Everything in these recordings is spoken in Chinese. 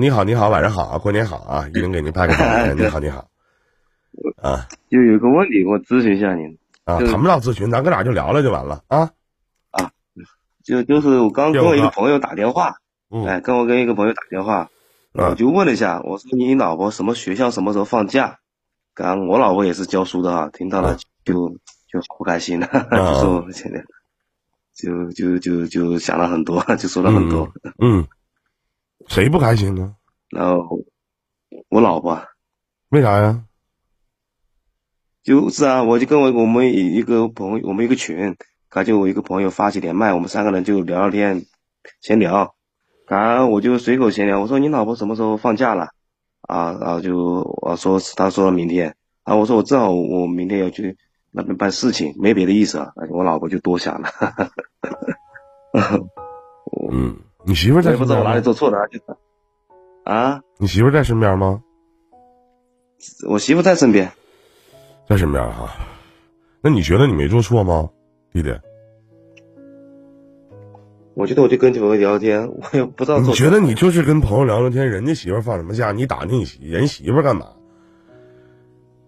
你好，你好，晚上好啊，过年好啊，一人给您拜个早年。你好，你好。啊，就有个问题，我咨询一下您。啊，谈不到咨询，咱搁哪就聊聊就完了啊。啊，就就是我刚跟我一个朋友打电话，哎，跟我跟一个朋友打电话，我就问了一下，我说你老婆什么学校什么时候放假？刚我老婆也是教书的哈，听到了就就好不开心了，就说现在就就就就想了很多，就说了很多。嗯，谁不开心呢？然后我老婆，为啥呀？就是啊，我就跟我我们一个朋友，我们一个群，刚就我一个朋友发起连麦，我们三个人就聊聊天，闲聊。然后我就随口闲聊，我说你老婆什么时候放假了？啊，然后就我说他说明天，啊，我说我正好我明天要去那边办事情，没别的意思啊。我老婆就多想了。嗯，你媳妇在？不知道我哪里做错了，就啊？你媳妇在身边吗？我媳妇在身边。在身边哈，那你觉得你没做错吗，弟弟？我觉得我就跟朋友聊天，我也不知道。你觉得你就是跟朋友聊聊天，人家媳妇放什么假，你打听你媳人媳妇干嘛？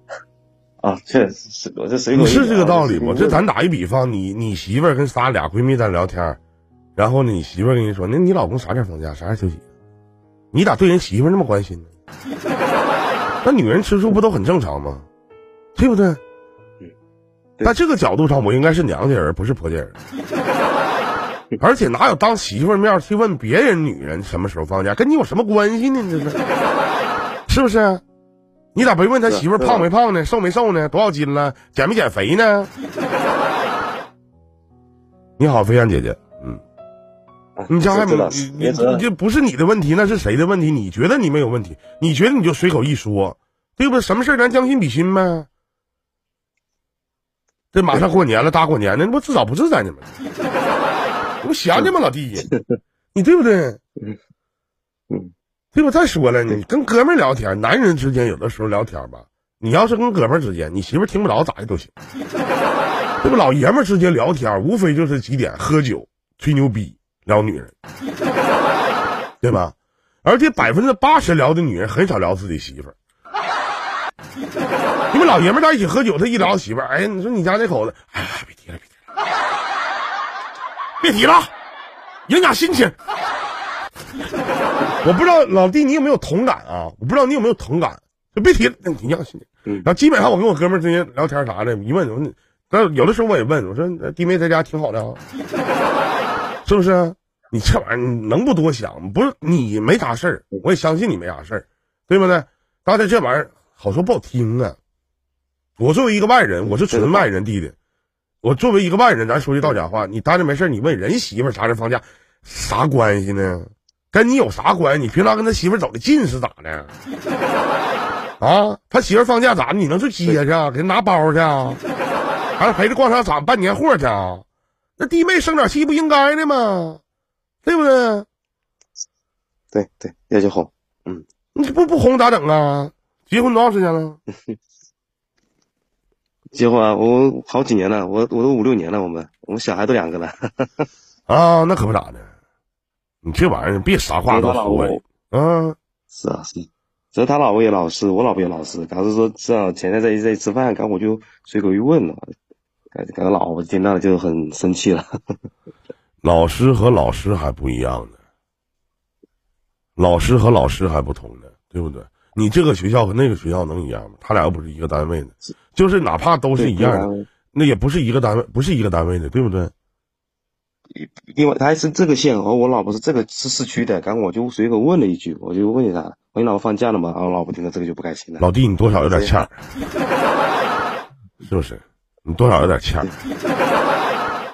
啊，确实是，我这谁？你是这个道理不？这咱打一比方，你你媳妇跟仨俩闺蜜在聊天，然后呢，你媳妇跟你说，那你老公啥点放假，啥点休息？你咋对人媳妇那么关心呢？那女人吃醋不都很正常吗？对不对？嗯，在这个角度上，我应该是娘家人，不是婆家人。而且哪有当媳妇面去问别人女人什么时候放假，跟你有什么关系呢？这是是不是？你咋没问他媳妇胖没胖呢？瘦没瘦呢？多少斤了？减没减肥呢？你好，飞燕姐姐，嗯，你家还没你你这不是你的问题，那是谁的问题？你觉得你没有问题？你觉得你就随口一说，对不？什么事咱将心比心呗。这马上过年了，大过年的，那不自找不自在呢吗？你不闲的吗，老弟？你对不对？嗯嗯，对吧？再说了，你跟哥们聊天，男人之间有的时候聊天吧，你要是跟哥们之间，你媳妇听不着咋的都行。这不？老爷们之间聊天，无非就是几点喝酒、吹牛逼、聊女人，对吧？而且百分之八十聊的女人很少聊自己媳妇儿。你们老爷们在一起喝酒，他一聊媳妇儿，哎呀，你说你家那口子，哎呀，别提了，别提了，别提了，影响心情。我不知道老弟你有没有同感啊？我不知道你有没有同感，就别提了，影响心情。然后基本上我跟我哥们之间聊天啥的，一问，但有的时候我也问，我说弟妹在家挺好的啊，是不是？你这玩意儿能不多想？不是你没啥事儿，我也相信你没啥事儿，对不对？但是这玩意儿。好说不好听啊！我作为一个外人，我是纯外人弟弟。我作为一个外人，咱说句到家话，你待着没事你问人媳妇啥时放假，啥关系呢？跟你有啥关系？你平常跟他媳妇走的近是咋的？啊，他媳妇放假咋的？你能去接去啊？给他拿包去啊？还是陪着逛商场办年货去啊？那弟妹生点气不应该的吗？对不对？对对，要就红。嗯，你不不红咋整啊？结婚多长时间了？结婚啊，我好几年了，我我都五六年了，我们我们小孩都两个了。啊，那可不咋的，你这玩意儿别啥话都说。嗯，是啊是，这他老婆也老实，我老婆也老实。刚是说正好前天在在吃饭，刚我就随口一问了，感感觉老婆听到了就很生气了。老师和老师还不一样呢，老师和老师还不同呢，对不对？你这个学校和那个学校能一样吗？他俩又不是一个单位的，就是哪怕都是一样的，那也不是一个单位，不是一个单位的，对不对？因为他是这个县，和我老婆是这个是市区的。刚我就随口问了一句，我就问一下，我你老婆放假了吗？然后老婆听到这个就不开心了。老弟，你多少有点欠儿，是不是？你多少有点欠儿。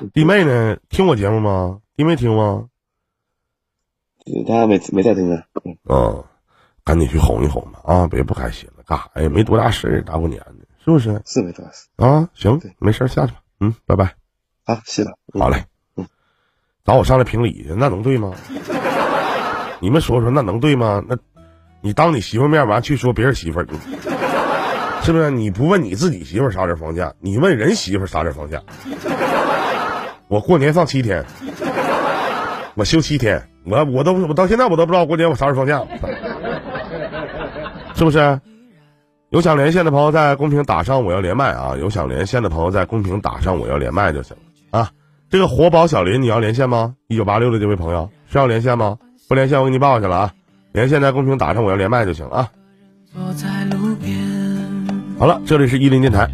弟妹呢？听我节目吗？弟妹听吗？他没没在听啊。嗯。赶紧去哄一哄吧，啊，别不开心了，干啥呀？没多大事儿，大过年的，是不是？是没多大事啊。行，没事下去吧。嗯，拜拜。啊，谢了。好嘞。嗯，找我上来评理去，那能对吗？你们说说，那能对吗？那，你当你媳妇面完去说别人媳妇儿，是不是？你不问你自己媳妇啥时放假，你问人媳妇啥时放假？我过年放七天，我休七天。我我都我到现在我都不知道过年我啥时候放假，是不是？有想连线的朋友在公屏打上我要连麦啊！有想连线的朋友在公屏打上我要连麦就行啊！这个活宝小林你要连线吗？一九八六的这位朋友是要连线吗？不连线我给你报去了啊！连线在公屏打上我要连麦就行啊！好了，这里是伊林电台。